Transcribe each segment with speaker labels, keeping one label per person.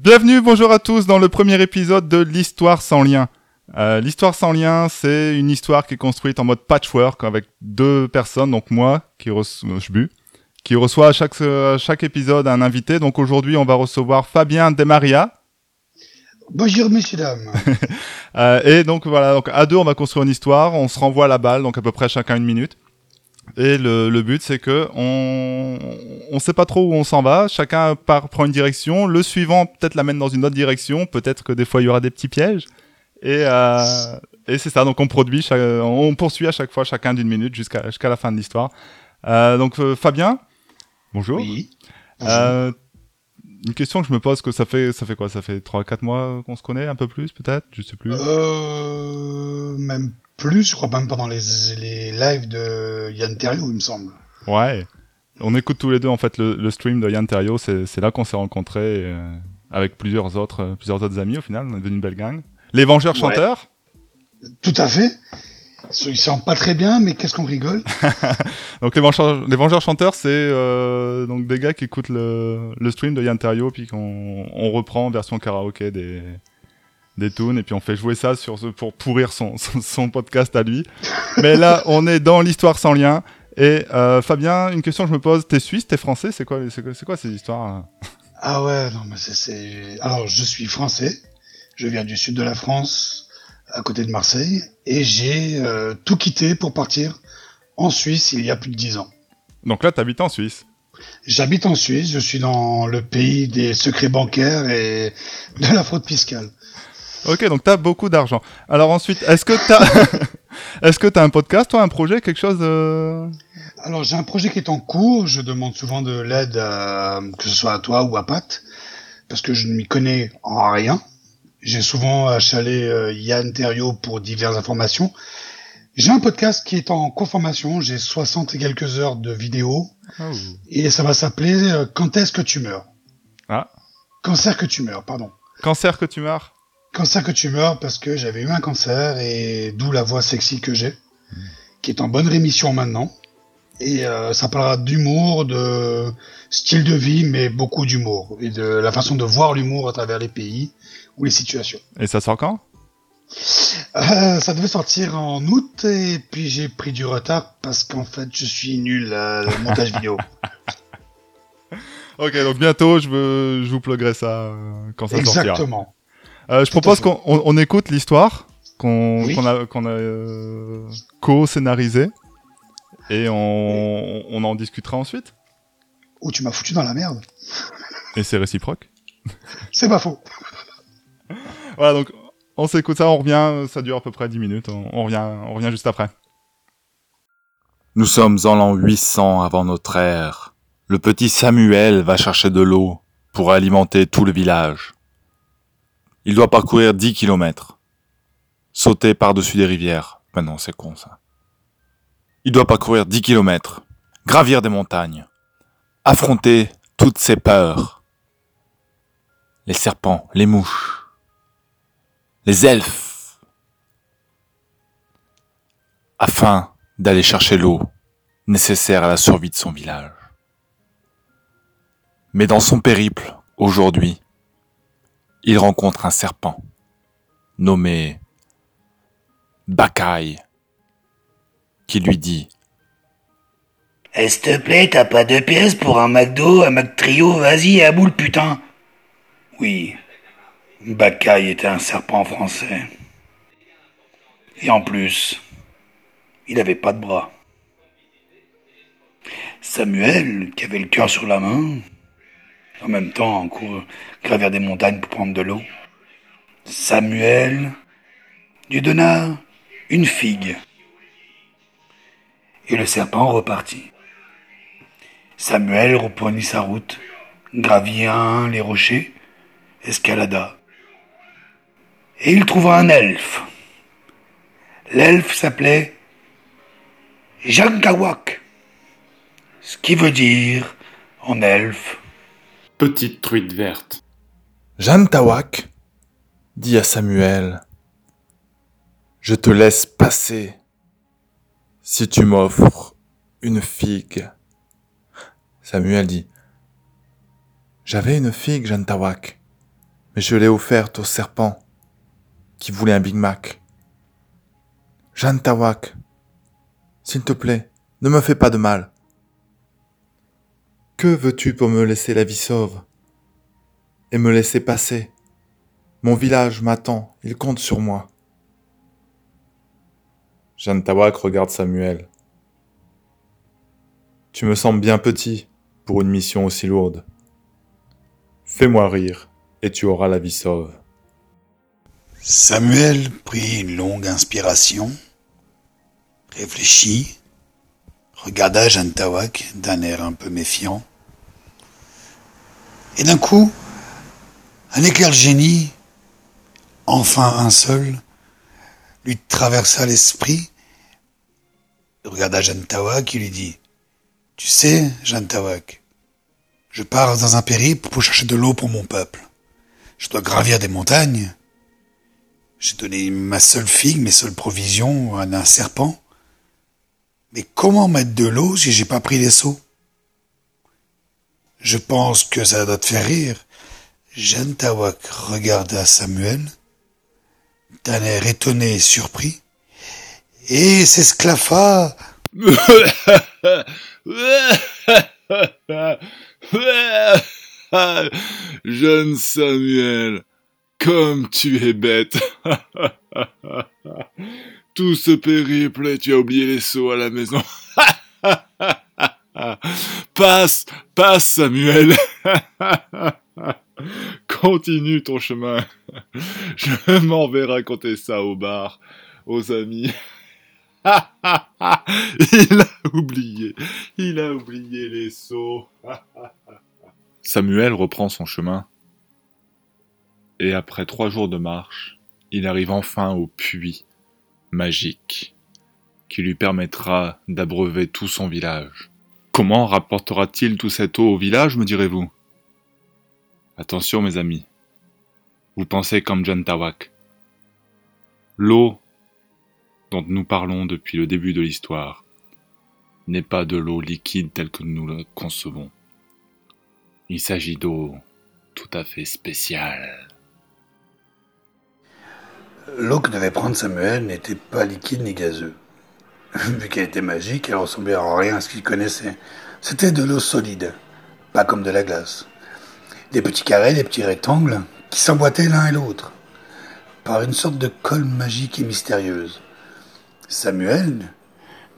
Speaker 1: Bienvenue, bonjour à tous dans le premier épisode de l'Histoire sans lien. Euh, L'Histoire sans lien, c'est une histoire qui est construite en mode patchwork avec deux personnes, donc moi, qui reçois, euh, je bu, qui reçoit à chaque, à chaque épisode un invité. Donc aujourd'hui, on va recevoir Fabien Demaria.
Speaker 2: Bonjour, messieurs, dames.
Speaker 1: Euh, et donc voilà, donc à deux, on va construire une histoire. On se renvoie la balle, donc à peu près chacun une minute. Et le, le but, c'est que on on sait pas trop où on s'en va. Chacun part, prend une direction. Le suivant peut-être l'amène dans une autre direction. Peut-être que des fois il y aura des petits pièges. Et euh, et c'est ça. Donc on produit, chaque- on poursuit à chaque fois chacun d'une minute jusqu'à jusqu'à la fin de l'histoire. Euh, donc euh, Fabien, bonjour.
Speaker 2: Oui.
Speaker 1: Euh, une question que je me pose, que ça fait ça fait quoi? Ça fait 3-4 mois qu'on se connaît, un peu plus peut-être, je sais plus.
Speaker 2: Euh, même plus, je crois même pendant les, les lives de Yann Terriot, il me semble.
Speaker 1: Ouais. On écoute tous les deux en fait le, le stream de Yann Terrio, c'est c'est là qu'on s'est rencontrés euh, avec plusieurs autres euh, plusieurs autres amis au final, on est devenu une belle gang. Les Vengeurs
Speaker 2: Ouais.
Speaker 1: chanteurs.
Speaker 2: Tout à fait. Ils sentent pas très bien, mais qu'est-ce qu'on rigole.
Speaker 1: Donc les Vengeurs, les Vengeurs chanteurs, c'est euh, donc des gars qui écoutent le, le stream de Yann Terrio puis qu'on on reprend en version karaoké des des tunes et puis on fait jouer ça sur ce, pour pourrir son, son son podcast à lui. Mais là, on est dans l'histoire sans lien. Et euh, Fabien, une question que je me pose, t'es suisse, t'es français, c'est quoi, c'est quoi, ces histoires
Speaker 2: Ah ouais, non, mais c'est-. Alors, je suis français. Je viens du sud de la France, à côté de Marseille. Et j'ai euh, tout quitté pour partir en Suisse il y a plus de dix ans.
Speaker 1: Donc là, t'habites en Suisse?
Speaker 2: J'habite en Suisse, je suis dans le pays des secrets bancaires et de la fraude fiscale.
Speaker 1: Ok, donc t'as beaucoup d'argent. Alors ensuite, est-ce que t'as, est-ce que t'as un podcast, toi, un projet, quelque chose de...
Speaker 2: Alors j'ai un projet qui est en cours, je demande souvent de l'aide, à- que ce soit à toi ou à Pat, parce que je ne m'y connais en rien. J'ai souvent achalé euh, Yann Terriot pour diverses informations. J'ai un podcast qui est en conformation, j'ai 60 et quelques heures de vidéos, et ça va s'appeler euh, Quand est-ce que tu meurs?
Speaker 1: Ah.
Speaker 2: Cancer que tu meurs, pardon.
Speaker 1: Cancer que tu meurs?
Speaker 2: Cancer que tu meurs parce que j'avais eu un cancer et d'où la voix sexy que j'ai, qui est en bonne rémission maintenant. Et euh, ça parlera d'humour, de style de vie, mais beaucoup d'humour et de la façon de voir l'humour à travers les pays ou les situations.
Speaker 1: Et ça sort quand?
Speaker 2: Euh, ça devait sortir en août et puis j'ai pris du retard parce qu'en fait je suis nul à le montage vidéo.
Speaker 1: Ok, donc bientôt, je, veux, je vous pluguerai ça euh, quand ça sortira.
Speaker 2: Exactement.
Speaker 1: Euh, je propose qu'on on, on écoute l'histoire qu'on
Speaker 2: Oui.
Speaker 1: a, qu'on a euh, co-scénarisée et on, on en discutera ensuite.
Speaker 2: Ou tu m'as foutu dans la merde.
Speaker 1: Et c'est réciproque.
Speaker 2: C'est pas faux.
Speaker 1: Voilà, donc on s'écoute ça, on revient, ça dure à peu près 10 minutes, on, on revient, on revient juste après.
Speaker 3: Nous sommes en l'an 800 avant notre ère. Le petit Samuel va chercher de l'eau pour alimenter tout le village. Il doit parcourir 10 kilomètres. Sauter par-dessus des rivières. Ben non, c'est con ça. Il doit parcourir 10 kilomètres. Gravir des montagnes. Affronter toutes ses peurs. Les serpents, les mouches. Les elfes. Afin d'aller chercher l'eau nécessaire à la survie de son village. Mais dans son périple, aujourd'hui, il rencontre un serpent nommé Bakai qui lui dit
Speaker 4: Eh, s'il te plaît, t'as pas deux pièces pour un McDo, un McTrio, vas-y, à boule, putain. Oui, Baccaille était un serpent français. Et en plus, il avait pas de bras. Samuel, qui avait le cœur sur la main, en même temps, en cours, gravir des montagnes pour prendre de l'eau. Samuel lui donna une figue. Et le serpent repartit. Samuel reprenait sa route, gravit les rochers, escalada. Et il trouva un elfe. L'elfe s'appelait Jankawak, ce qui veut dire en elfe
Speaker 3: Petite truite verte. Jeanne Tawak dit à Samuel Je te laisse passer si tu m'offres une figue. Samuel dit J'avais une figue, Jeanne Tawak.
Speaker 1: Mais je l'ai offerte au serpent qui voulait un Big Mac. Jeanne Tawak, s'il te plaît, ne me fais pas de mal. Que veux-tu pour me laisser la vie sauve et me laisser passer? Mon village m'attend, il compte sur moi. Jeanne Tawak regarde Samuel. Tu me sembles bien petit pour une mission aussi lourde. Fais-moi rire et tu auras la vie sauve.
Speaker 2: Samuel prit une longue inspiration, réfléchit, regarda Jeanne Tawak d'un air un peu méfiant, et d'un coup, un éclair de génie, enfin un seul, lui traversa l'esprit, regarda Jeanne Tawak et lui dit Tu sais, Jeanne Tawak, je pars dans un périple pour chercher de l'eau pour mon peuple. Je dois gravir des montagnes. J'ai donné ma seule figue, mes seules provisions à un serpent. Mais comment mettre de l'eau si j'ai pas pris les seaux? Je pense que ça doit te faire rire. Jeanne Tawak regarda Samuel d'un air étonné et surpris, et s'esclaffa.
Speaker 1: Jeune Samuel, comme tu es bête. Tout ce périple et tu as oublié les seaux à la maison. passe, passe Samuel. Continue ton chemin. Je m'en vais raconter ça au bar, aux amis. il a oublié, il a oublié les seaux. Samuel reprend son chemin. Et après trois jours de marche, il arrive enfin au puits magique qui lui permettra d'abreuver tout son village. Comment rapportera-t-il toute cette eau au village, me direz-vous? Attention mes amis, vous pensez comme John Tawak. L'eau dont nous parlons depuis le début de l'histoire n'est pas de l'eau liquide telle que nous la concevons. Il s'agit d'eau tout à fait spéciale.
Speaker 2: L'eau que devait prendre Samuel n'était pas liquide ni gazeux. Vu qu'elle était magique, elle ressemblait en rien à ce qu'il connaissait. C'était de l'eau solide, pas comme de la glace. Des petits carrés, des petits rectangles, qui s'emboîtaient l'un et l'autre, par une sorte de colle magique et mystérieuse. Samuel,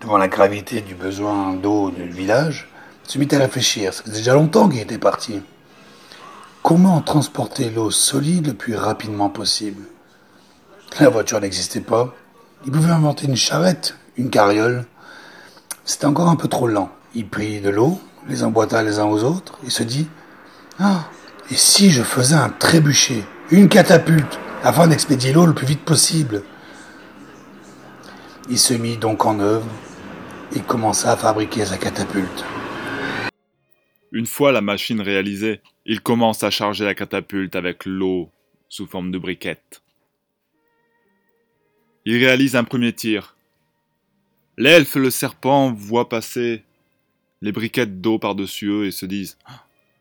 Speaker 2: devant la gravité du besoin d'eau du village, se mit à réfléchir. Ça faisait déjà longtemps qu'il était parti. Comment transporter l'eau solide le plus rapidement possible? La voiture n'existait pas. Il pouvait inventer une charrette, une carriole. C'était encore un peu trop lent. Il prit de l'eau, les emboîta les uns aux autres, et se dit Ah, et si je faisais un trébuchet, une catapulte, afin d'expédier l'eau le plus vite possible? Il se mit donc en œuvre et commença à fabriquer sa catapulte.
Speaker 1: Une fois la machine réalisée, il commence à charger la catapulte avec l'eau sous forme de briquettes. Il réalise un premier tir. L'elfe le serpent voient passer les briquettes d'eau par-dessus eux et se disent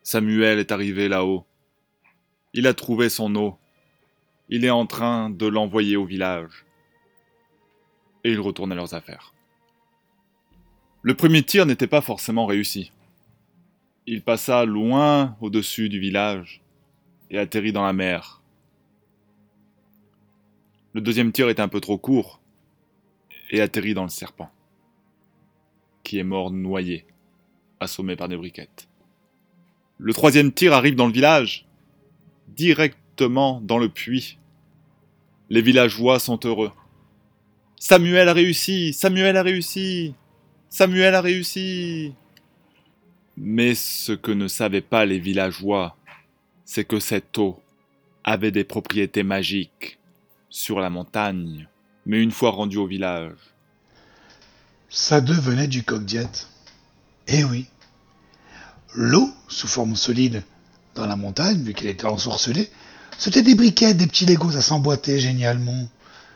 Speaker 1: Samuel est arrivé là-haut. Il a trouvé son eau. Il est en train de l'envoyer au village. Et ils retournent à leurs affaires. Le premier tir n'était pas forcément réussi. Il passa loin au-dessus du village et atterrit dans la mer. Le deuxième tir est un peu trop court et atterrit dans le serpent, qui est mort noyé, assommé par des briquettes. Le troisième tir arrive dans le village, directement dans le puits. Les villageois sont heureux. Samuel a réussi Samuel a réussi Samuel a réussi Mais ce que ne savaient pas les villageois, c'est que cette eau avait des propriétés magiques sur la montagne, mais une fois rendue au village.
Speaker 5: Ça devenait du coq-diète. Eh oui. L'eau, sous forme solide, dans la montagne, vu qu'elle était ensorcelée, c'était des briquettes, des petits Legos à s'emboîter génialement.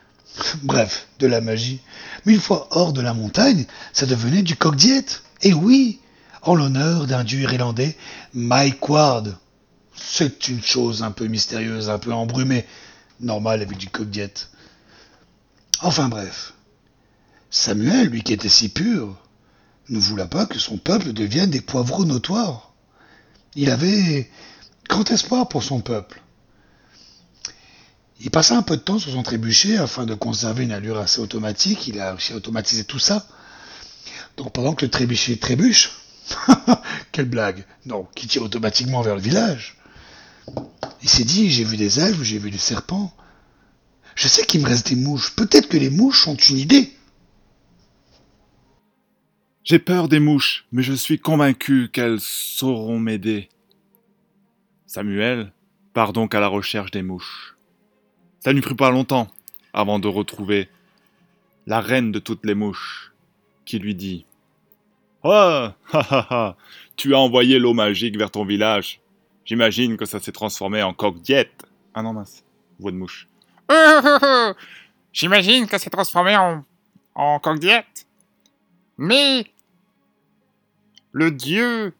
Speaker 5: Bref, de la magie. Mais une fois hors de la montagne, ça devenait du coq-diète. Et oui, en l'honneur d'un dieu irlandais, Mike Ward.
Speaker 2: C'est une chose un peu mystérieuse, un peu embrumée, normale avec du coq diète. Enfin bref. Samuel, lui qui était si pur, ne voulait pas que son peuple devienne des poivreaux notoires. Il avait grand espoir pour son peuple. Il passa un peu de temps sur son trébuchet afin de conserver une allure assez automatique. Il a réussi à automatiser tout ça. Donc pendant que le trébuchet trébuche, quelle blague, non, qui tire automatiquement vers le village. Il s'est dit, j'ai vu des elfes, j'ai vu des serpents. Je sais qu'il me reste des mouches. Peut-être que les mouches ont une idée.
Speaker 3: J'ai peur des mouches, mais je suis convaincu qu'elles sauront m'aider. Samuel part donc à la recherche des mouches. Ça ne prit pas longtemps avant de retrouver la reine de toutes les mouches, qui lui dit Oh, ha ha ha, tu as envoyé l'eau magique vers ton village. J'imagine que ça s'est transformé en coque diète. Ah non, mince, voix de mouche.
Speaker 6: J'imagine que c'est transformé en, en diète. Mais le dieu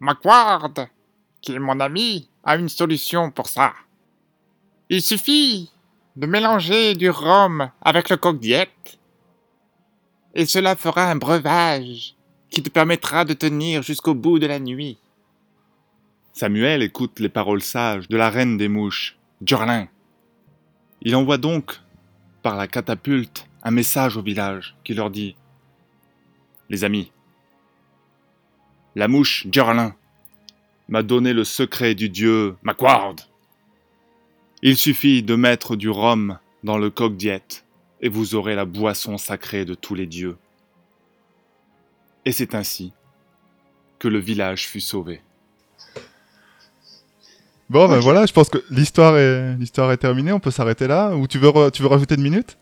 Speaker 6: Macquard, qui est mon ami, a une solution pour ça. Il suffit de mélanger du rhum avec le coq diète et cela fera un breuvage qui te permettra de tenir jusqu'au bout de la nuit.
Speaker 3: Samuel écoute les paroles sages de la reine des mouches, Djurlin. Il envoie donc, par la catapulte, un message au village qui leur dit Les amis, la mouche Djurlin m'a donné le secret du dieu Macquard. Il suffit de mettre du rhum dans le coq diète et vous aurez la boisson sacrée de tous les dieux. Et c'est ainsi que le village fut sauvé.
Speaker 1: Bon, ben voilà, je pense que l'histoire est, l'histoire est terminée. On peut s'arrêter là. Ou tu veux, re- tu veux rajouter une minute?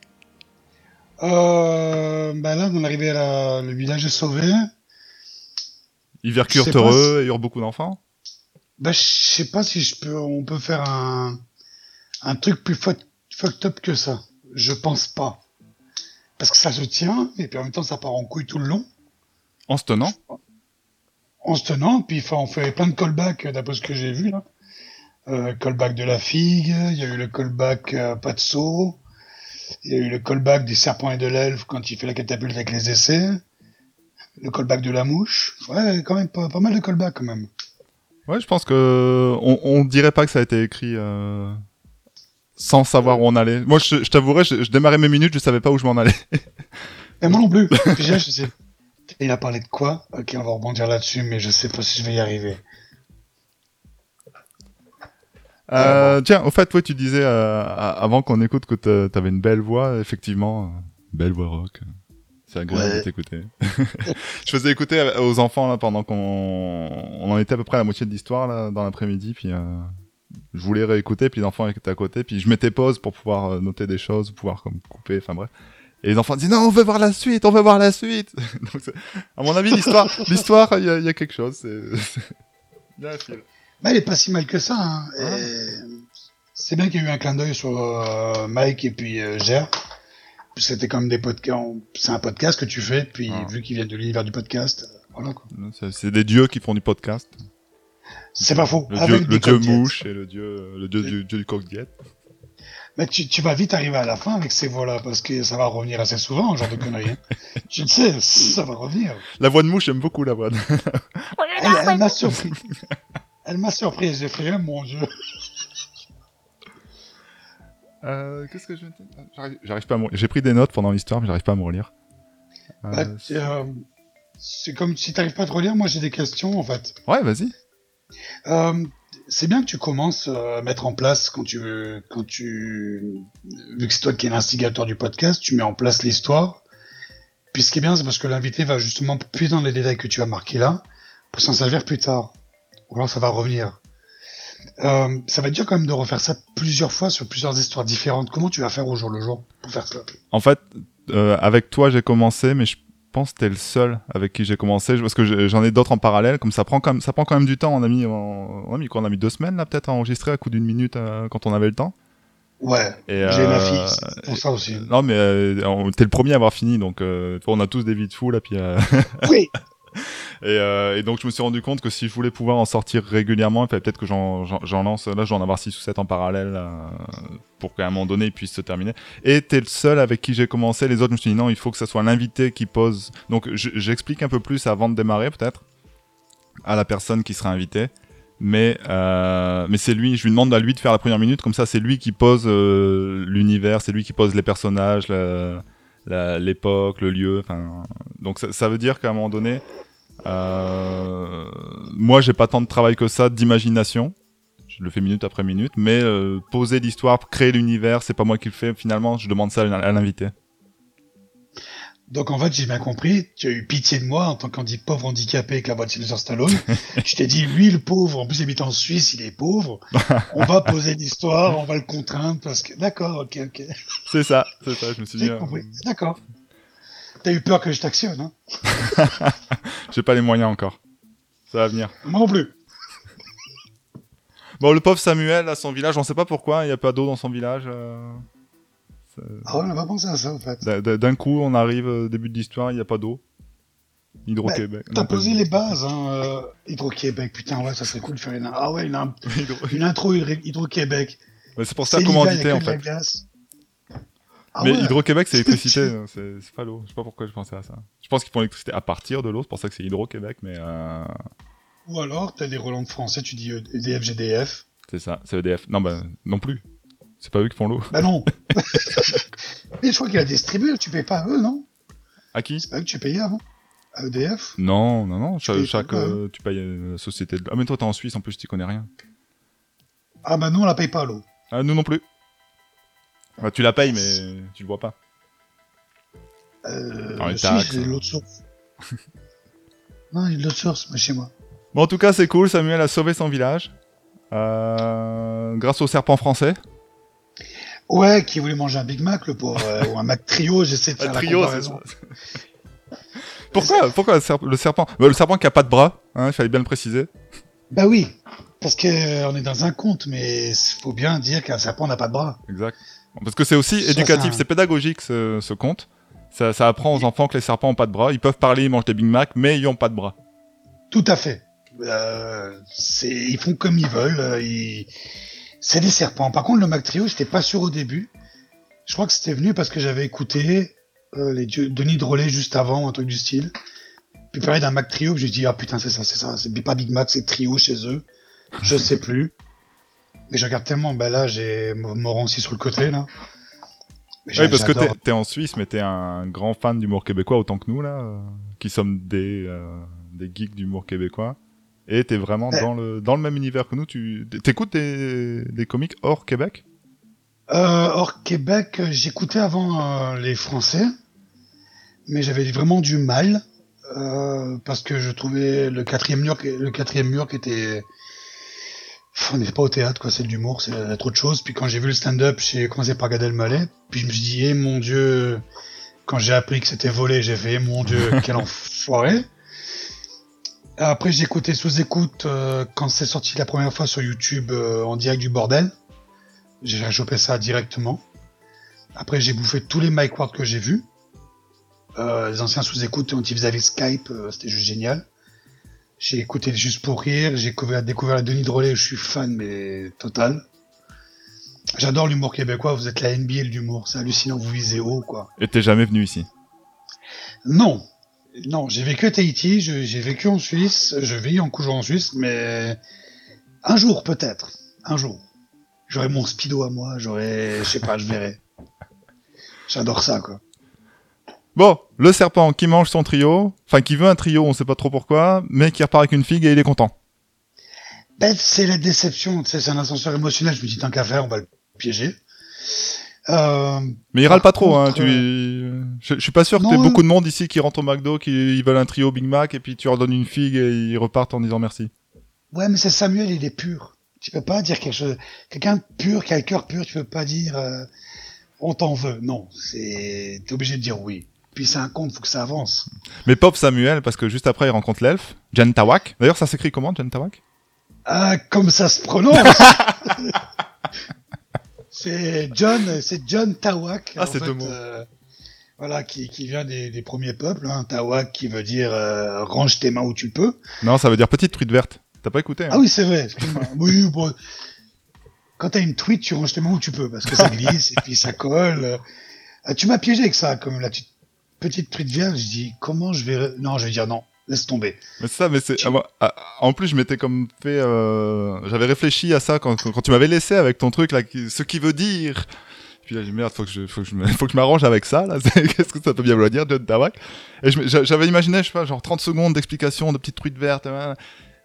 Speaker 2: Euh, ben là, on est arrivé à la... le village est sauvé. Pas
Speaker 1: heureux, il y aura beaucoup d'enfants.
Speaker 2: Ben, je sais pas si je peux, on peut faire un, un truc plus fuck- fucked up que ça. Je pense pas. Parce que ça se tient, et puis en même temps, ça part en couille tout le long.
Speaker 1: En se tenant?
Speaker 2: En se tenant, puis on fait plein de callbacks, d'après ce que j'ai vu, là. Euh, callback de la figue, il y a eu le callback euh, pas de saut, il y a eu le callback des serpents et de l'elfe quand il fait la catapulte avec les essais, le callback de la mouche. Ouais, quand même, pas, pas mal de callbacks, quand même.
Speaker 1: Ouais, je pense que on, on dirait pas que ça a été écrit euh, sans savoir où on allait. Moi, je, je t'avouerais, je, je démarrais mes minutes, je savais pas où je m'en allais.
Speaker 2: Et moi non plus. Déjà, je sais. Il a parlé de quoi? Ok, on va rebondir là-dessus, mais je sais pas si je vais y arriver.
Speaker 1: Euh, tiens, au fait, ouais, tu disais euh, avant qu'on écoute que t'a- t'avais une belle voix, effectivement, euh, belle voix rock. C'est agréable
Speaker 2: Ouais.
Speaker 1: de t'écouter. je faisais écouter aux enfants là pendant qu'on on en était à peu près à la moitié de l'histoire là dans l'après-midi, puis euh, je voulais réécouter, puis les enfants étaient à côté, puis je mettais pause pour pouvoir euh, noter des choses, pouvoir comme couper, enfin bref. Et les enfants disaient non, on veut voir la suite, on veut voir la suite. Donc, à mon avis, l'histoire, l'histoire, il y, y a quelque chose. C'est
Speaker 2: Bah, il est pas si mal que ça. Hein.
Speaker 1: Ah.
Speaker 2: Et C'est bien qu'il y ait eu un clin d'œil sur euh, Mike et puis euh, Ger. C'était comme des podcasts. C'est un podcast que tu fais, puis
Speaker 1: Ah.
Speaker 2: vu qu'ils viennent de l'univers du podcast, euh, voilà quoi.
Speaker 1: C'est- des dieux qui font du podcast.
Speaker 2: C'est pas faux.
Speaker 1: Le
Speaker 2: Avec
Speaker 1: dieu, le dieu mouche et le dieu, le dieu du, dieu du coq diète.
Speaker 2: Mais tu, tu vas vite arriver à la fin avec ces voix-là, parce que ça va revenir assez souvent, ce genre de conneries. hein. tu le sais, ça va revenir.
Speaker 1: La voix de mouche, j'aime beaucoup la voix. De...
Speaker 2: Elle, elle m'a surpris. Elle m'a surpris. J'ai fait, mon dieu.
Speaker 1: Euh, Qu'est-ce que je dire? J'arrive- pas à. J'ai pris des notes pendant l'histoire, mais j'arrive pas à me relire. Euh,
Speaker 2: Bah, euh, c'est comme si t'arrives pas à te relire, moi j'ai des questions en fait.
Speaker 1: Ouais, vas-y.
Speaker 2: Euh, c'est bien que tu commences à mettre en place quand tu veux, quand tu, vu que c'est toi qui es l'instigateur du podcast, tu mets en place l'histoire. Puis ce qui est bien, c'est parce que l'invité va justement plus dans les détails que tu as marqués là, pour s'en servir plus tard. Ou alors ça va revenir. Euh, ça va être dur quand même de refaire ça plusieurs fois sur plusieurs histoires différentes. Comment tu vas faire au jour le jour pour faire ça?
Speaker 1: En fait, euh, avec toi, j'ai commencé, mais je pense que t'es le seul avec qui j'ai commencé, parce que j'en ai d'autres en parallèle. Comme ça prend quand même, ça prend quand même du temps. On a mis, on, on a mis quoi On a mis deux semaines là, peut-être à enregistrer à coup d'une minute euh, quand on avait le temps.
Speaker 2: Ouais, j'ai ma fille, pour ça aussi.
Speaker 1: Non, mais euh, t'es le premier à avoir fini, donc euh, on a tous des vies de fou là, puis. euh,
Speaker 2: Oui,
Speaker 1: Et, euh, et donc je me suis rendu compte que si je voulais pouvoir en sortir régulièrement, il fallait peut-être que j'en, lance. Là, je dois en avoir 6 ou 7 en parallèle euh, pour qu'à un moment donné, ils puissent se terminer. Et t'es le seul avec qui j'ai commencé. Les autres, je me suis dit non, il faut que ce soit l'invité qui pose. Donc je- j'explique un peu plus avant de démarrer peut-être à la personne qui sera invitée. Mais, euh, mais c'est lui, je lui demande à lui de faire la première minute, comme ça c'est lui qui pose l'univers, c'est lui qui pose les personnages, l'époque, le lieu. Donc ça, veut dire qu'à un moment donné, euh, moi j'ai pas tant de travail que ça d'imagination. Je le fais minute après minute, mais euh, poser l'histoire, créer l'univers, c'est pas moi qui le fais. Finalement, je demande ça à l'invité.
Speaker 2: Donc en fait, j'ai bien compris, tu as eu pitié de moi en tant qu'handi pauvre handicapé avec la voix de Sylvester Stallone. je t'ai dit, lui le pauvre, en plus il habite en Suisse, il est pauvre. On va poser l'histoire, on va le contraindre parce que... D'accord, ok, ok.
Speaker 1: C'est ça, c'est ça. Je me suis dit, euh,
Speaker 2: d'accord. T'as eu peur que je t'actionne, hein
Speaker 1: j'ai pas les moyens encore. Ça va venir.
Speaker 2: Moi non plus.
Speaker 1: Bon, le pauvre Samuel à son village, on sait pas pourquoi, il y a pas d'eau dans son village. euh,
Speaker 2: Ah ouais, on n'a pas pensé à ça en fait.
Speaker 1: D'un- coup, on arrive au début de l'histoire, il n'y a pas d'eau. Hydro-Québec.
Speaker 2: T'as
Speaker 1: Non, pas-
Speaker 2: posé les bases, hein, euh, Hydro-Québec, putain, ouais, ça serait cool de faire une... Ah ouais, une, une intro Hydro- Hydro-Québec.
Speaker 1: C'est pour ça commandité en fait.
Speaker 2: Ah
Speaker 1: Mais
Speaker 2: ouais.
Speaker 1: Hydro-Québec, c'est l'électricité, euh, c'est pas l'eau. Je sais pas pourquoi je pensais à ça. Je pense qu'ils font l'électricité à partir de l'eau, c'est pour ça que c'est Hydro-Québec, mais euh,
Speaker 2: Ou alors, t'as des de français, tu dis EDF, GDF.
Speaker 1: c'est ça, c'est EDF. Non, bah non plus. C'est pas eux qui font l'eau.
Speaker 2: Bah non Mais je crois qu'il a distribué, tu payes pas à eux, non?
Speaker 1: À qui?
Speaker 2: C'est pas eux que tu payais avant? À EDF
Speaker 1: Non, non, non.
Speaker 2: Payes
Speaker 1: chaque,
Speaker 2: hein.
Speaker 1: euh, tu payes euh, la société de. Ah, mais toi, t'es en Suisse, en plus, tu connais rien.
Speaker 2: Ah bah nous, on la paye pas à l'eau.
Speaker 1: Ah, nous non plus. Bah, tu la payes, mais tu le vois pas.
Speaker 2: Euh,
Speaker 1: Ah, les taxes,
Speaker 2: j'ai
Speaker 1: hein.
Speaker 2: l'autre source. non, il y a de l'autre source, mais chez moi.
Speaker 1: Bon, en tout cas, c'est cool. Samuel a sauvé son village. Euh, grâce au serpent français.
Speaker 2: Ouais, qui voulait manger un Big Mac, le pauvre, euh, ou un Mac Trio, j'essaie de faire la comparaison.
Speaker 1: Pourquoi, pourquoi le, serp- le serpent Bah, Le serpent qui a pas de bras, hein, il fallait bien le préciser.
Speaker 2: Bah oui, parce que euh, on est dans un conte, mais faut bien dire qu'un serpent n'a pas de bras.
Speaker 1: Exact. Parce que c'est aussi éducatif, c'est pédagogique ce, ce conte. Ça, ça apprend aux enfants que les serpents ont pas de bras. Ils peuvent parler, ils mangent des Big Mac, mais ils ont pas de bras.
Speaker 2: Tout à fait. Euh, ils font comme ils veulent. ils- C'est des serpents. Par contre, le Mac Trio, j'étais pas sûr au début. Je crois que c'était venu parce que j'avais écouté euh, les dieux- Denis Drolet juste avant, un truc du style. Puis parler d'un Mac Trio, puis je dis ah putain c'est ça, c'est ça, c'est pas Big Mac, c'est Trio chez eux. Je sais plus. Mais je regarde tellement. Ben là, j'ai Morancy sur le côté là.
Speaker 1: Oui, parce que t'es en Suisse, mais t'es un grand fan d'humour québécois autant que nous, là, euh, qui sommes des, euh, des geeks d'humour québécois. Et t'es vraiment
Speaker 2: Ouais.
Speaker 1: dans, le, dans le même univers que nous. Tu t'écoutes des, des comiques hors Québec?
Speaker 2: Euh, hors Québec, euh, j'écoutais avant euh, les Français, mais j'avais vraiment du mal euh, parce que je trouvais le quatrième mur, qui- le quatrième mur qui était, on n'était pas au théâtre quoi, c'est de l'humour, c'est trop de choses. Puis quand j'ai vu le stand-up, j'ai commencé par Gad Elmaleh, puis je me suis dit, eh mon Dieu, quand j'ai appris que c'était volé, j'ai fait, eh mon Dieu, quel enfoiré. Après j'ai écouté sous écoute euh, quand c'est sorti la première fois sur YouTube euh, en direct du bordel. J'ai chopé ça directement. Après, j'ai bouffé tous les Mike Ward que j'ai vus. Euh, les anciens sous-écoutes quand ils faisaient avec Skype, euh, c'était juste génial. J'ai écouté Juste pour rire, j'ai découvert, découvert la Denis Drolet, je suis fan, mais total. J'adore l'humour québécois, vous êtes la NBA de l'humour, c'est hallucinant, vous visez haut, quoi.
Speaker 1: Et t'es jamais venu ici?
Speaker 2: Non, non, j'ai vécu à Tahiti, j'ai vécu en Suisse, je vis en couchant en Suisse, mais un jour peut-être, un jour. J'aurai mon speedo à moi, j'aurai, je sais pas, je verrai. J'adore ça, quoi.
Speaker 1: Bon, le serpent qui mange son trio, enfin qui veut un trio, on sait pas trop pourquoi, mais qui repart avec une figue et il est content.
Speaker 2: Ben, c'est la déception, tu sais, c'est un ascenseur émotionnel, je me dis tant qu'à faire, on va le piéger. Euh,
Speaker 1: Mais il râle pas trop, hein. Tu... Je, je suis pas sûr que
Speaker 2: non,
Speaker 1: t'aies
Speaker 2: non.
Speaker 1: beaucoup de monde ici qui rentre au McDo, qui ils veulent un trio Big Mac, et puis tu leur donnes une figue et ils repartent en disant merci.
Speaker 2: ouais, mais c'est Samuel, il est pur. Tu peux pas dire quelque chose, quelqu'un de pur, qui a le cœur pur, tu peux pas dire, euh, on t'en veut. Non, c'est, t'es obligé de dire oui. Puis c'est un conte, faut que ça avance.
Speaker 1: Mais Pop Samuel, parce que juste après il rencontre l'elfe, Jen Tawak. D'ailleurs, ça s'écrit comment, Jen Tawak?
Speaker 2: Ah, comme ça se prononce! c'est John, c'est John Tawak.
Speaker 1: Ah, c'est deux mots.
Speaker 2: euh, voilà, qui, qui vient des, des premiers peuples, hein, Tawak qui veut dire euh, range tes mains où tu peux.
Speaker 1: Non, ça veut dire petite truite verte. T'as pas écouté hein
Speaker 2: Ah oui, c'est vrai. excuse-moi. oui, bon, quand t'as une tweet, tu ranges tes mains où tu peux parce que ça glisse et puis ça colle. euh. Tu m'as piégé avec ça, comme la petite, petite tweet vierge. Je dis comment je vais, non, je vais dire non, laisse tomber.
Speaker 1: Mais ça, mais c'est.
Speaker 2: Tu-
Speaker 1: ah, ah, en plus, je m'étais comme fait. euh, J'avais réfléchi à ça quand, quand, tu m'avais laissé avec ton truc là, ce qui veut dire. Puis là, j'ai dit merde, faut que je, faut que je, me- faut que je m'arrange avec ça là. Qu'est-ce que ça peut bien vouloir dire, John Tawak Et j'avais imaginé, je sais pas, genre 30 secondes d'explication de petites truites vertes.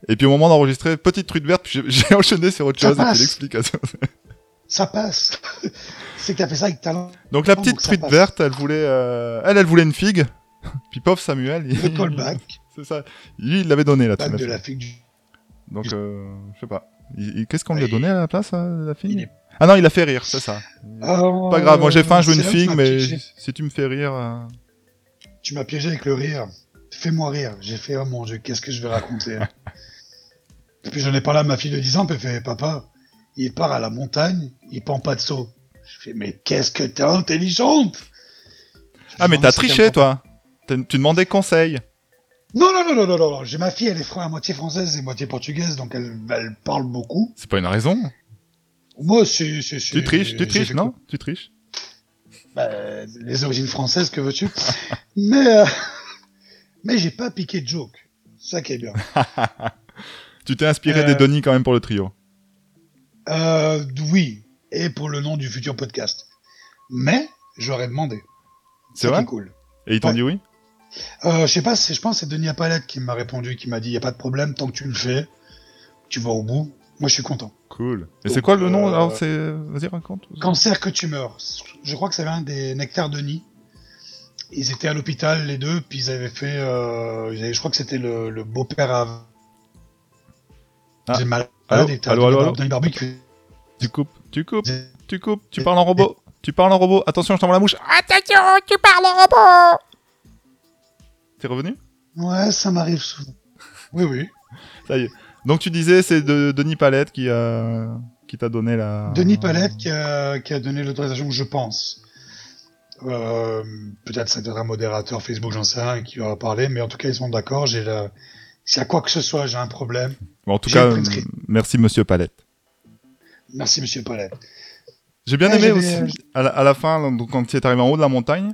Speaker 1: Et puis au moment d'enregistrer, petite truite verte, puis j'ai- enchaîné sur autre
Speaker 2: Ça
Speaker 1: chose et l'explication.
Speaker 2: Ça passe. c'est que t'as fait ça avec talent.
Speaker 1: Donc la petite truite verte, elle voulait, euh, elle, elle voulait une figue. Puis pauvre Samuel, il,
Speaker 2: Le callback,
Speaker 1: c'est ça. Lui, il l'avait donné la
Speaker 2: de
Speaker 1: figue.
Speaker 2: la figue du.
Speaker 1: Donc, euh, je sais pas. Qu'est-ce qu'on lui a
Speaker 2: Il-
Speaker 1: donné à la place, à la fille
Speaker 2: est-
Speaker 1: Ah non, il a fait rire, c'est ça.
Speaker 2: Oh,
Speaker 1: Pas grave, moi j'ai faim, je veux une figue, mais si tu me fais rire... euh,
Speaker 2: Tu m'as piégé avec le rire. Fais-moi rire. J'ai fait, oh mon dieu, qu'est-ce que je vais raconter Et puis j'en ai parlé à ma fille de 10 ans, puis elle fait, papa, il part à la montagne, il prend pas de saut. Je fais, mais qu'est-ce que t'es intelligente
Speaker 1: Ah, mais t'as triché, toi Tu demandais conseil.
Speaker 2: Non, non, non, non, non, non, non. J'ai ma fille, elle est à moitié française et moitié portugaise, donc elle, elle parle beaucoup.
Speaker 1: C'est pas une raison.
Speaker 2: Moi, c'est...
Speaker 1: Tu triches, tu triches, non Tu triches
Speaker 2: Bah, les origines françaises, que veux-tu Mais, euh, mais j'ai pas piqué de joke. Ça qui est bien.
Speaker 1: Tu t'es inspiré
Speaker 2: Euh.
Speaker 1: des Denis quand même pour le trio.
Speaker 2: Euh, oui, et pour le nom du futur podcast. Mais j'aurais demandé.
Speaker 1: C'est vrai
Speaker 2: cool.
Speaker 1: Et ils t'ont
Speaker 2: Ouais.
Speaker 1: dit oui
Speaker 2: Euh, je sais pas, c'est- je pense que c'est Denis Apalette qui m'a répondu, qui m'a dit, y a pas de problème, tant que tu le fais, tu vas au bout. Moi, je suis content.
Speaker 1: Cool. Et c'est quoi le nom
Speaker 2: euh,
Speaker 1: Alors, c'est... Vas-y, raconte.
Speaker 2: Cancer que tu meurs. Je crois que ça vient des Nectar Denis. Ils étaient à l'hôpital, les deux, puis ils avaient fait, euh, ils avaient- je crois que c'était le, le beau-père à...
Speaker 1: Ah.
Speaker 2: J'ai mal.
Speaker 1: Allô
Speaker 2: et t'as
Speaker 1: Allô, allô,
Speaker 2: Bar-
Speaker 1: allô
Speaker 2: Denis Barbu qui fait-
Speaker 1: Tu coupes, tu coupes, tu coupes, tu parles en robot. Tu parles en robot. Attention, je t'envoie la mouche.
Speaker 6: Attention, tu parles en robot
Speaker 1: T'es revenu
Speaker 2: Ouais, ça m'arrive souvent. Oui, oui.
Speaker 1: Ça y est. Donc tu disais, c'est de Denis Palette qui a... qui t'a donné la...
Speaker 2: Denis Palette qui a, qui a donné l'autorisation, je pense. Euh, Peut-être ça devrait un modérateur Facebook, j'en sais rien, qui va parler, mais en tout cas, ils sont d'accord. J'ai la... Si à quoi que ce soit, j'ai un problème.
Speaker 1: Bon, en tout
Speaker 2: J'ai
Speaker 1: cas, merci Monsieur Palette.
Speaker 2: Merci, monsieur Palette.
Speaker 1: J'ai bien
Speaker 2: Ouais,
Speaker 1: aimé aussi, à la, à la fin, donc, quand il est arrivé en haut de la montagne,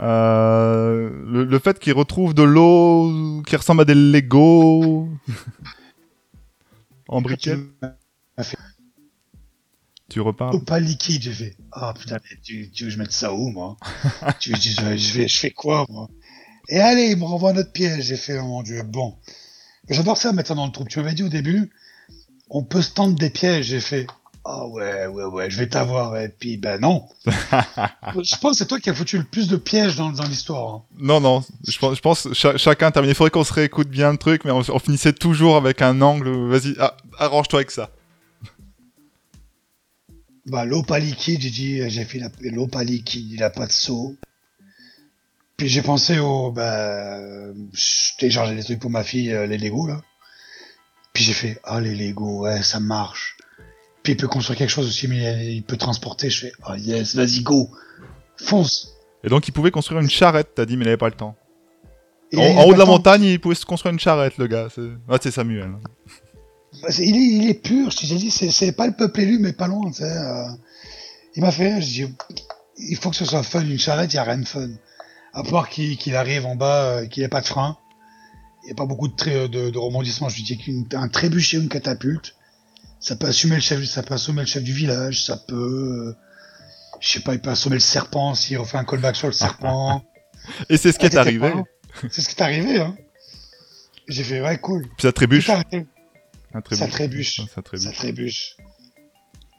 Speaker 1: euh, le, le fait qu'il retrouve de l'eau qui ressemble à des Lego en briquet. Tu repars.
Speaker 2: Oh, pas liquide, j'ai fait. Ah putain, tu, tu veux que je mette ça où, moi? Tu, tu- je, je fais, je fais quoi, moi? Et allez, il me renvoie un autre piège. J'ai fait, oh mon dieu, bon. J'adore ça, mettre ça dans le troupe. Tu m'avais dit au début, on peut se tendre des pièges. J'ai fait, ah ouais, ouais, ouais, je vais t'avoir. Et puis, ben non. je pense que c'est toi qui as foutu le plus de pièges dans, dans l'histoire. hein.
Speaker 1: Non, non, je pense, je pense cha- chacun terminé. Il faudrait qu'on se réécoute bien le truc, mais on, on finissait toujours avec un angle. Vas-y, ah, arrange-toi avec ça.
Speaker 2: Bah, l'eau pas liquide, j'ai dit, j'ai fait l'eau pas liquide, il a pas de seau. Puis j'ai pensé au, bah, je téléchargeais des trucs pour ma fille, euh, les Lego, là. Puis j'ai fait, ah, les Lego, ouais, ça marche. Puis il peut construire quelque chose aussi, mais il peut transporter. Je fais, oh yes, vas-y, go. Fonce.
Speaker 1: Et donc il pouvait construire une charrette, t'as dit, mais il avait pas le temps.
Speaker 2: Et
Speaker 1: En, haut de la montagne, il pouvait se construire une charrette, le gars. C'est ah, Samuel.
Speaker 2: Bah, c'est- il, est, il est pur, je t'ai dit, c'est, pas le peuple élu, mais pas loin, euh. il m'a fait rire, je dis, il faut que ce soit fun, une charrette, il y a rien de fun. À part qu'il, arrive en bas, euh, qu'il ait pas de frein, il n'y a pas beaucoup de, de, de rebondissements. Je lui dis qu'un trébuchet ou une catapulte, ça peut assumer le chef, ça peut assommer le chef du village, ça peut, euh, je sais pas, il peut assommer le serpent s'il refait un callback sur le serpent.
Speaker 1: Et c'est ce qui
Speaker 2: Ah,
Speaker 1: est arrivé.
Speaker 2: C'est ce qui est arrivé, hein. J'ai fait, ouais, cool.
Speaker 1: Puis ça trébuche.
Speaker 2: Ça trébuche.
Speaker 1: Ça, trébuche.
Speaker 2: Ça trébuche.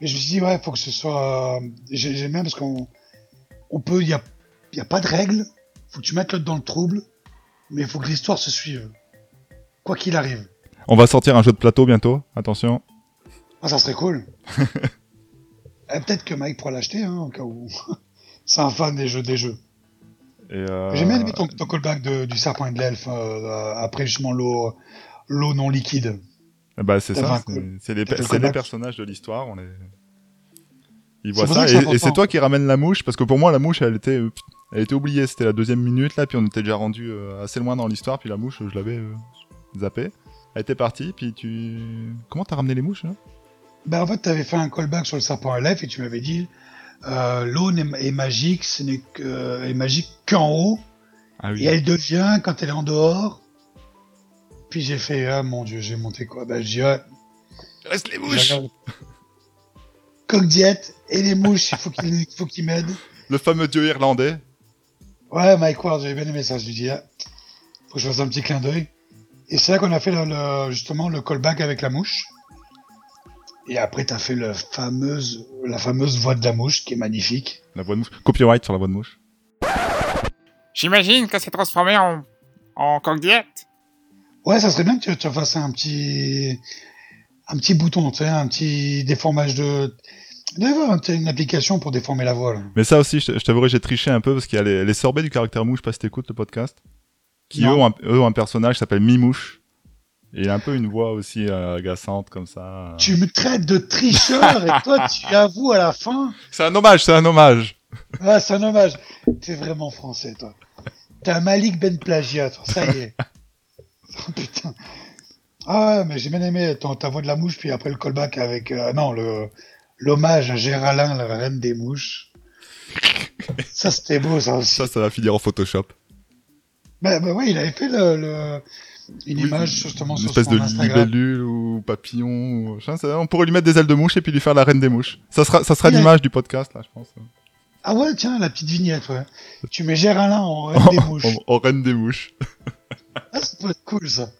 Speaker 2: Et je me suis dit, ouais, faut que ce soit. euh, j'ai- J'aime bien parce qu'on on peut, il y a, y a pas de règles. Faut que tu mettes l'autre dans le trouble, mais il faut que l'histoire se suive. Quoi qu'il arrive.
Speaker 1: On va sortir un jeu de plateau bientôt. Attention.
Speaker 2: Ah, ça serait cool. Eh, Peut-être que Mike pourra l'acheter, hein, au cas où. C'est un fan des jeux des jeux.
Speaker 1: Euh,
Speaker 2: J'ai bien ton, ton callback de- du serpent et de l'elfe euh, après justement l'eau l'eau non liquide.
Speaker 1: Bah c'est ça. c'est- les, pe- les personnages de l'histoire. On les. Ils voient ça. Et,
Speaker 2: c'est
Speaker 1: et c'est
Speaker 2: important.
Speaker 1: toi qui ramène la mouche parce que pour moi la mouche elle était. euh, Elle était oubliée, c'était la deuxième minute là, puis on était déjà rendu euh, assez loin dans l'histoire, puis la mouche, je l'avais euh, zappée. Elle était partie, puis tu. Comment t'as ramené les mouches là
Speaker 2: Ben, en fait, tu avais fait un callback sur le serpent à lèvres et tu m'avais dit euh, l'eau n'est- est magique, ce n'est que, est magique qu'en haut,
Speaker 1: Ah
Speaker 2: et elle devient quand elle est en dehors. Puis j'ai fait, ah mon dieu, j'ai monté quoi? Ben, je dis, ah,
Speaker 1: Reste les
Speaker 2: regardé. Coq diète et les mouches, il faut qu'il il faut qu'il m'aide.
Speaker 1: Le fameux dieu irlandais.
Speaker 2: Ouais, Mike Ward, j'avais bien aimé ça. Je lui dis, ah, faut que je fasse un petit clin d'œil. Et c'est là qu'on a fait le, le- justement le callback avec la mouche. Et après, t'as fait le fameuse, la fameuse voix de la mouche qui est magnifique.
Speaker 1: La voix de mouche. Copyright sur la voix de mouche.
Speaker 6: J'imagine qu'elle s'est transformée en, en coq diète.
Speaker 2: Ouais, ça serait bien que tu, tu fasses un petit, un petit bouton, tu sais, un petit déformage de. Un- une application pour déformer la voix. Là.
Speaker 1: Mais ça aussi, je, t'avouerai, j'ai triché un peu parce qu'il y a les, les sorbets du caractère mouche, je sais pas si t'écoutes le podcast. Qui eux ont, un, eux ont un personnage qui s'appelle Mimouche. Il a un peu une voix aussi euh, agaçante comme ça.
Speaker 2: Tu me traites de tricheur et toi, tu avoues à la fin.
Speaker 1: C'est un hommage, c'est un hommage.
Speaker 2: Ah, c'est un hommage. T'es vraiment français, toi. T'es un Malik Ben Plagiat. Ça y est. Oh, putain. Ah, ouais, mais j'ai bien aimé ton, ta voix de la mouche, puis après le callback avec, euh, non, le, l'hommage à Géraldin, la reine des mouches. Ça, c'était beau, ça aussi.
Speaker 1: Ça, ça va finir en Photoshop.
Speaker 2: Bah, bah ouais, il avait fait le, le- une
Speaker 1: Oui,
Speaker 2: image, justement,
Speaker 1: Une
Speaker 2: sur
Speaker 1: espèce
Speaker 2: son
Speaker 1: de
Speaker 2: Instagram.
Speaker 1: libellule ou papillon. Ou... machin, ça- on pourrait lui mettre des ailes de mouche et puis lui faire la reine des mouches. Ça sera, ça sera
Speaker 2: a-
Speaker 1: l'image du podcast, là, je pense.
Speaker 2: Ah ouais, tiens, la petite vignette, ouais. Tu mets Géraldin en reine des mouches.
Speaker 1: En, en reine des mouches.
Speaker 2: Ah, ça peut être cool, ça.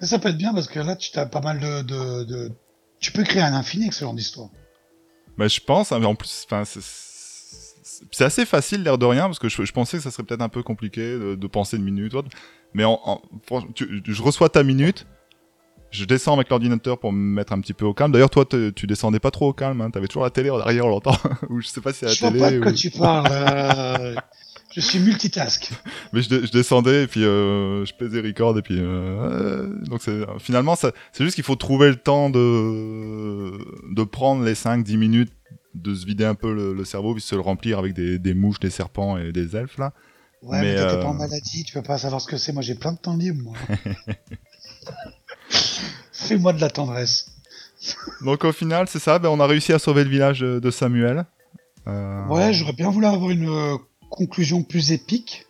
Speaker 2: Mais ça peut être bien parce que là, tu as pas mal de, de, de... Tu peux créer un infini avec ce genre d'histoire.
Speaker 1: Bah, je pense, hein, mais en plus, enfin, c'est- c'est c'est assez facile, l'air de rien, parce que je, je pensais que ça serait peut-être un peu compliqué de, de penser une minute ou autre. Mais en, en- tu- je reçois ta minute, je descends avec l'ordinateur pour me mettre un petit peu au calme. D'ailleurs, toi, te- tu descendais pas trop au calme, hein, t'avais toujours la télé on l'entend. ou je sais pas si c'est la
Speaker 2: Je vois
Speaker 1: télé.
Speaker 2: pas de quoi tu parles. euh, Je suis multitask.
Speaker 1: Mais je, descendais et puis euh, je pesais record et puis euh, donc c'est finalement c'est juste qu'il faut trouver le temps de de prendre les 5 10 minutes de se vider un peu le, le cerveau puis se le remplir avec des, des mouches, des serpents et des elfes là.
Speaker 2: Ouais,
Speaker 1: Mais,
Speaker 2: mais,
Speaker 1: euh,
Speaker 2: pas en maladie, tu peux pas savoir ce que c'est. Moi, j'ai plein de temps libre, moi. Fais-moi de la tendresse.
Speaker 1: Donc au final, c'est ça, ben, on a réussi à sauver le village de, Samuel. Euh,
Speaker 2: Ouais, j'aurais bien voulu avoir une euh, conclusion plus épique.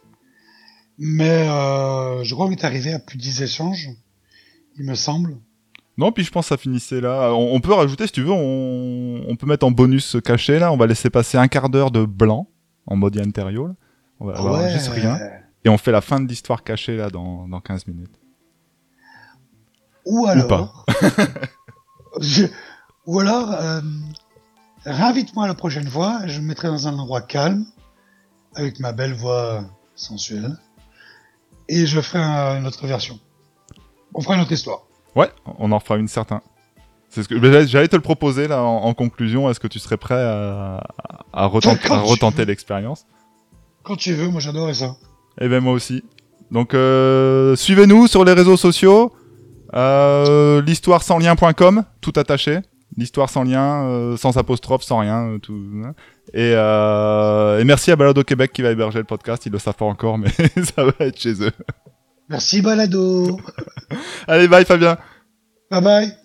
Speaker 2: Mais euh, je crois qu'on est arrivé à plus de 10 échanges, il me semble.
Speaker 1: Non, puis je pense que ça finissait là. On, on peut rajouter, si tu veux, on, on peut mettre en bonus caché là. On va laisser passer un quart d'heure de blanc en mode Interial. On va avoir juste rien. Et on fait la fin de l'histoire cachée là dans, dans 15 minutes.
Speaker 2: Ou alors, je- ou alors, euh, réinvite-moi la prochaine fois. Je me mettrai dans un endroit calme, avec ma belle voix sensuelle, et je ferai un- une autre version. On fera une autre histoire.
Speaker 1: Ouais, on en fera une certain. C'est ce que j'allais te le proposer là en, en conclusion. Est-ce que tu serais prêt à, à, retenter, à l'expérience?
Speaker 2: Quand tu veux, moi j'adorais ça.
Speaker 1: Eh ben moi aussi. Donc euh, suivez-nous sur les réseaux sociaux. Euh, l'histoire sans lien.com, tout attaché. L'histoire sans lien, euh, sans apostrophe, sans rien, euh, tout. hein. Et, euh, et merci à Balado Québec qui va héberger le podcast. Ils le savent pas encore, mais ça va être chez eux.
Speaker 2: Merci Balado.
Speaker 1: Allez, bye Fabien.
Speaker 2: Bye bye.